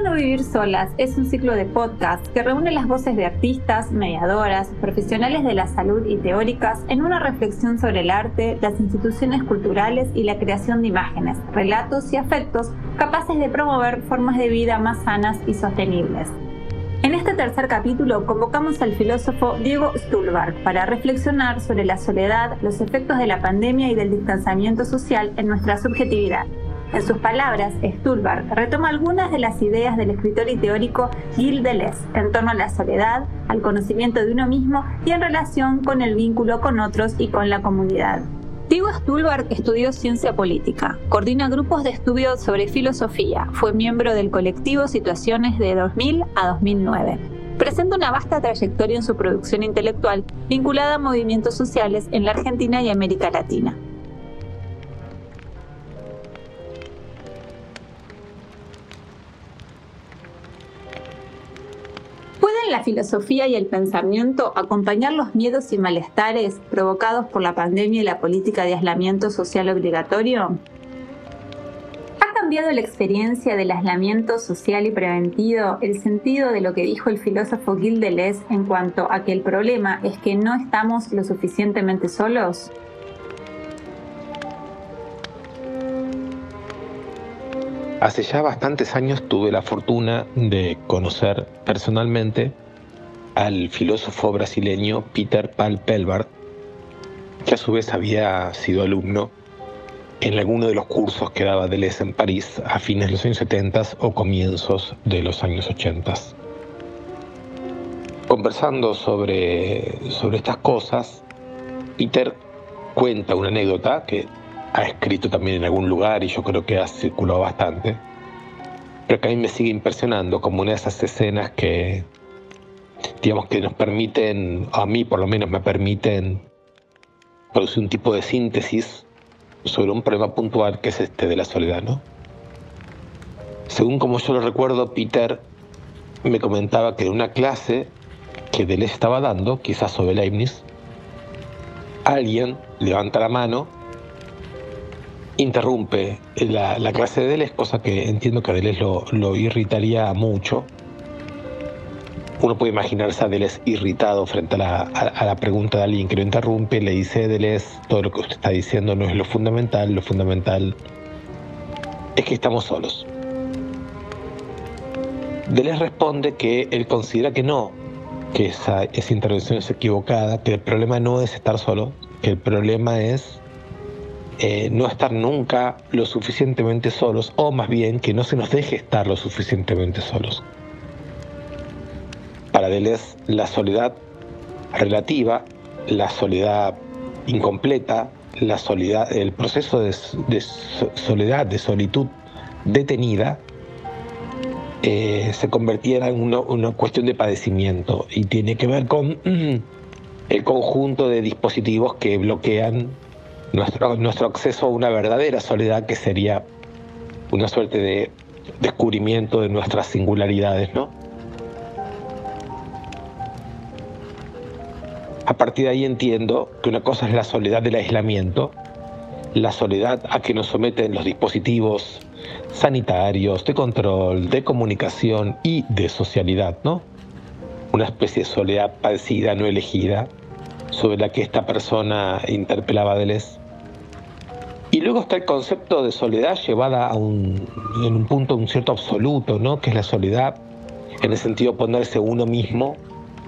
¿Cómo no vivir solas? Es un ciclo de podcast que reúne las voces de artistas, mediadoras, profesionales de la salud y teóricas en una reflexión sobre el arte, las instituciones culturales y la creación de imágenes, relatos y afectos capaces de promover formas de vida más sanas y sostenibles. En este tercer capítulo convocamos al filósofo Diego Stulberg para reflexionar sobre la soledad, los efectos de la pandemia y del distanciamiento social en nuestra subjetividad. En sus palabras, Stulberg retoma algunas de las ideas del escritor y teórico Gilles Deleuze en torno a la soledad, al conocimiento de uno mismo y en relación con el vínculo con otros y con la comunidad. Diego Stulberg estudió ciencia política, coordina grupos de estudio sobre filosofía, fue miembro del colectivo Situaciones de 2000 a 2009. Presenta una vasta trayectoria en su producción intelectual vinculada a movimientos sociales en la Argentina y América Latina. La filosofía y el pensamiento acompañar los miedos y malestares provocados por la pandemia y la política de aislamiento social obligatorio? ¿Ha cambiado la experiencia del aislamiento social y preventivo el sentido de lo que dijo el filósofo Gilles Deleuze en cuanto a que el problema es que no estamos lo suficientemente solos? Hace ya bastantes años tuve la fortuna de conocer personalmente al filósofo brasileño Peter Paul Pelbart, que a su vez había sido alumno en alguno de los cursos que daba Deleuze en París a fines de los años 70 o comienzos de los años 80. Conversando sobre, sobre estas cosas, Peter cuenta una anécdota que ha escrito también en algún lugar y yo creo que ha circulado bastante, pero que a mí me sigue impresionando como una de esas escenas que, digamos, que nos permiten, a mí por lo menos me permiten producir un tipo de síntesis sobre un problema puntual que es este de la soledad, ¿no? Según como yo lo recuerdo, Peter me comentaba que en una clase que Deleuze estaba dando, quizás sobre Leibniz, alguien levanta la mano interrumpe la, clase de Deleuze, cosa que entiendo que a Deleuze lo, irritaría mucho. Uno puede imaginarse a Deleuze irritado frente a la, pregunta de alguien que lo interrumpe, le dice a Deleuze, todo lo que usted está diciendo no es lo fundamental, lo fundamental es que estamos solos. Deleuze responde que él considera que no, que esa, esa intervención es equivocada, que el problema no es estar solo, que el problema es eh, no estar nunca lo suficientemente solos, o más bien que no se nos deje estar lo suficientemente solos. Para Deleuze, la soledad relativa, la soledad incompleta, la soledad, el proceso de, soledad, de solitud detenida, eh, se convertía en una, una, cuestión de padecimiento y tiene que ver con el conjunto de dispositivos que bloquean nuestro, nuestro acceso a una verdadera soledad que sería una suerte de descubrimiento de nuestras singularidades, ¿no? A partir de ahí entiendo que una cosa es la soledad del aislamiento, la soledad a que nos someten los dispositivos sanitarios, de control, de comunicación y de socialidad, ¿no? Una especie de soledad padecida, no elegida, sobre la que esta persona interpelaba a Deleuze. Y luego está el concepto de soledad llevada a un, en un punto, un cierto absoluto, ¿no? que es la soledad en el sentido de ponerse uno mismo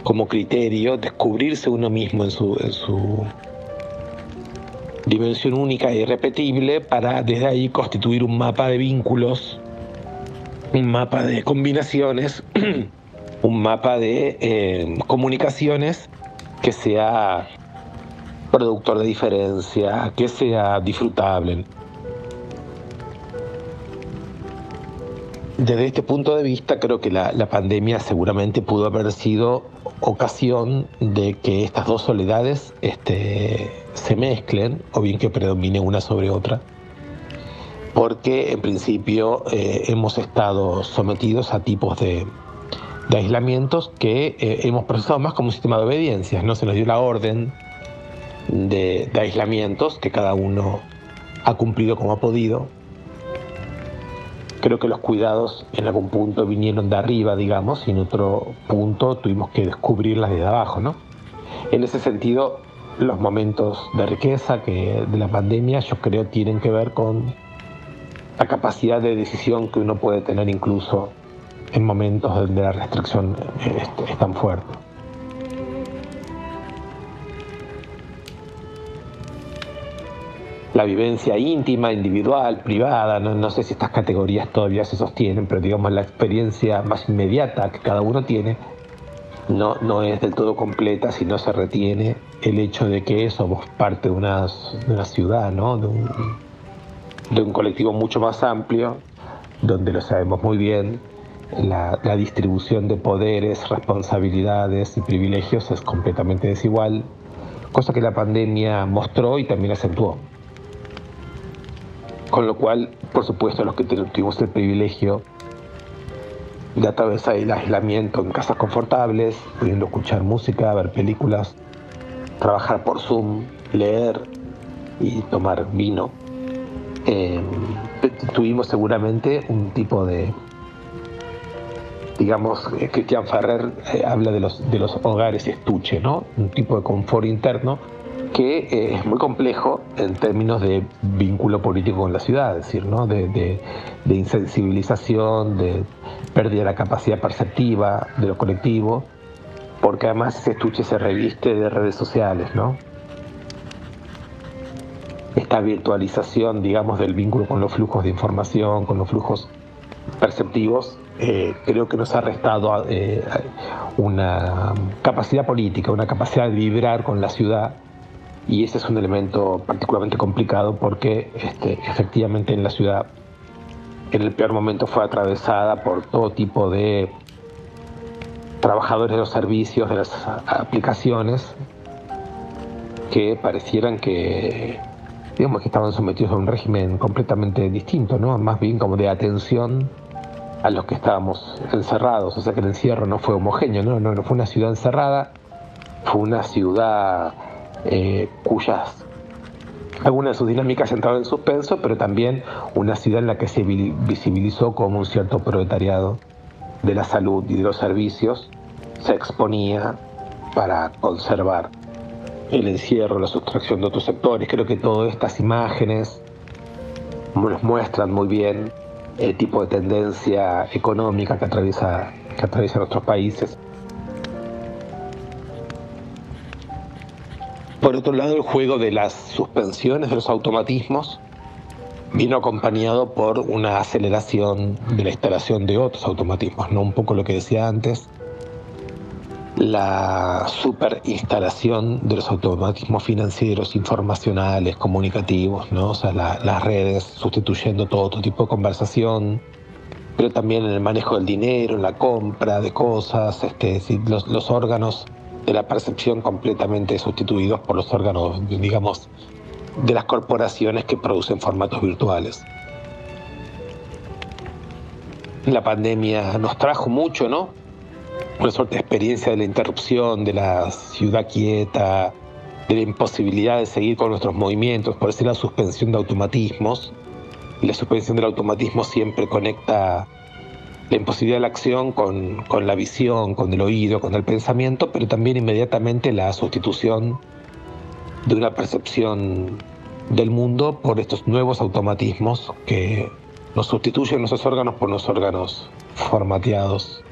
como criterio, descubrirse uno mismo en su, en su dimensión única e irrepetible para desde ahí constituir un mapa de vínculos, un mapa de combinaciones, un mapa de eh, comunicaciones que sea productor de diferencia, que sea disfrutable. Desde este punto de vista, creo que la, pandemia seguramente pudo haber sido ocasión de que estas dos soledades este, se mezclen o bien que predomine una sobre otra, porque en principio eh, hemos estado sometidos a tipos de, aislamientos que eh, hemos procesado más como un sistema de obediencias, no se nos dio la orden de, aislamientos que cada uno ha cumplido como ha podido. creo que los cuidados en algún punto vinieron de arriba, digamos, y en otro punto tuvimos que descubrirlas desde abajo, ¿no? En ese sentido, los momentos de riqueza que de la pandemia yo creo tienen que ver con la capacidad de decisión que uno puede tener incluso en momentos donde la restricción es, tan fuerte. La vivencia íntima, individual, privada, no, no sé si estas categorías todavía se sostienen, pero digamos la experiencia más inmediata que cada uno tiene, no, no es del todo completa si no se retiene el hecho de que somos parte de una, de una ciudad, ¿no? de, un, de un colectivo mucho más amplio, donde lo sabemos muy bien, la, la, distribución de poderes, responsabilidades y privilegios es completamente desigual, cosa que la pandemia mostró y también acentuó. Con lo cual, por supuesto, los que tuvimos el privilegio de atravesar el aislamiento en casas confortables, pudiendo escuchar música, ver películas, trabajar por Zoom, leer y tomar vino. Eh, tuvimos seguramente un tipo de, digamos, eh, Cristian Ferrer eh, habla de los, de los hogares estuche, ¿no? Un tipo de confort interno que es muy complejo en términos de vínculo político con la ciudad, es decir, ¿no? de, de, de insensibilización, de pérdida de la capacidad perceptiva de lo colectivo porque además ese estuche se reviste de redes sociales, ¿no? Esta virtualización, digamos, del vínculo con los flujos de información, con los flujos perceptivos, eh, creo que nos ha restado eh, una capacidad política, una capacidad de vibrar con la ciudad y ese es un elemento particularmente complicado porque este, efectivamente en la ciudad en el peor momento fue atravesada por todo tipo de trabajadores de los servicios, de las aplicaciones, que parecieran que, digamos, que estaban sometidos a un régimen completamente distinto, ¿no? Más bien como de atención a los que estábamos encerrados. O sea que el encierro no fue homogéneo, ¿no? No, fue una ciudad encerrada, fue una ciudad eh, cuyas algunas de sus dinámicas entraron en suspenso, pero también una ciudad en la que se visibilizó como un cierto proletariado de la salud y de los servicios se exponía para conservar el encierro, la sustracción de otros sectores. Creo que todas estas imágenes nos muestran muy bien el tipo de tendencia económica que atraviesa, que atraviesa nuestros países. Por otro lado, el juego de las suspensiones de los automatismos vino acompañado por una aceleración de la instalación de otros automatismos, ¿no? Un poco lo que decía antes, la superinstalación de los automatismos financieros, informacionales, comunicativos, ¿no? O sea, las redes sustituyendo todo otro tipo de conversación, pero también en el manejo del dinero, en la compra de cosas, este, los, los órganos de la percepción completamente sustituidos por los órganos, digamos, de las corporaciones que producen formatos virtuales. La pandemia nos trajo mucho, ¿no? Una suerte de experiencia de la interrupción, de la ciudad quieta, de la imposibilidad de seguir con nuestros movimientos, por decir la suspensión de automatismos. La suspensión del automatismo siempre conecta la imposibilidad de la acción con, con la visión, con el oído, con el pensamiento, pero también inmediatamente la sustitución de una percepción del mundo por estos nuevos automatismos que nos sustituyen nuestros órganos por los órganos formateados.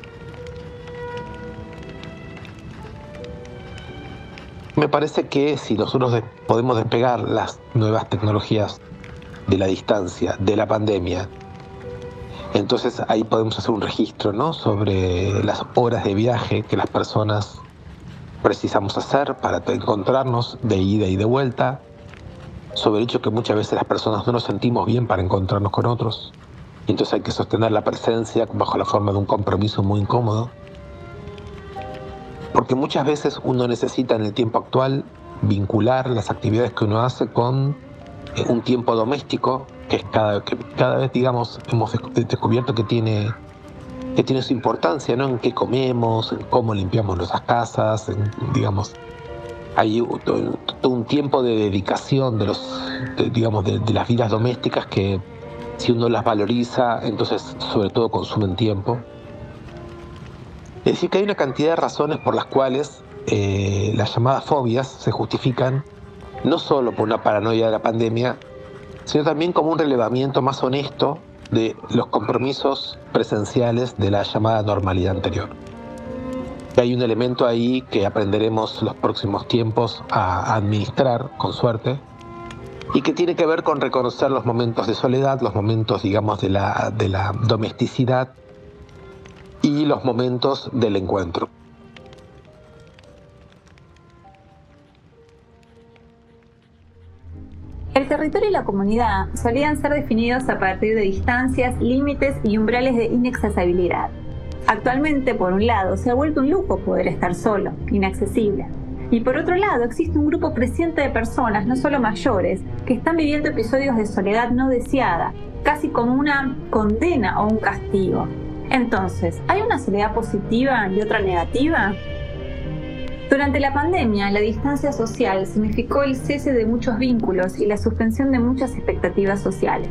Me parece que si nosotros podemos despegar las nuevas tecnologías de la distancia, de la pandemia, entonces ahí podemos hacer un registro ¿no? sobre las horas de viaje que las personas precisamos hacer para encontrarnos de ida y de vuelta, sobre el hecho que muchas veces las personas no nos sentimos bien para encontrarnos con otros, y entonces hay que sostener la presencia bajo la forma de un compromiso muy incómodo, porque muchas veces uno necesita en el tiempo actual vincular las actividades que uno hace con eh, un tiempo doméstico que cada, que cada vez digamos hemos descubierto que tiene que tiene su importancia, ¿no? En qué comemos, en cómo limpiamos nuestras casas, digamos, hay todo un tiempo de dedicación de los, digamos, de, las vidas domésticas que Si uno las valoriza, entonces sobre todo consumen tiempo. Es decir, que hay una cantidad de razones por las cuales eh, las llamadas fobias se justifican no solo por una paranoia de la pandemia, sino también como un relevamiento más honesto de los compromisos presenciales de la llamada normalidad anterior. Hay un elemento ahí que aprenderemos los próximos tiempos a administrar, con suerte, y que tiene que ver con reconocer los momentos de soledad, los momentos, digamos, de la, de la domesticidad y los momentos del encuentro. Territorio y la comunidad solían ser definidos a partir de distancias, límites y umbrales de inaccesibilidad. Actualmente, por un lado, se ha vuelto un lujo poder estar solo, inaccesible. Y por otro lado, existe un grupo creciente de personas, no solo mayores, que están viviendo episodios de soledad no deseada, casi como una condena o un castigo. Entonces, ¿hay una soledad positiva y otra negativa? Durante la pandemia, la distancia social significó el cese de muchos vínculos y la suspensión de muchas expectativas sociales.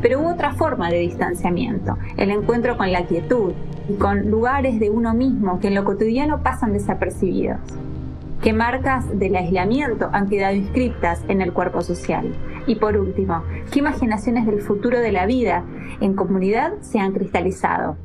Pero hubo otra forma de distanciamiento, el encuentro con la quietud y con lugares de uno mismo que en lo cotidiano pasan desapercibidos. ¿Qué marcas del aislamiento han quedado inscritas en el cuerpo social? Y por último, ¿qué imaginaciones del futuro de la vida en comunidad se han cristalizado?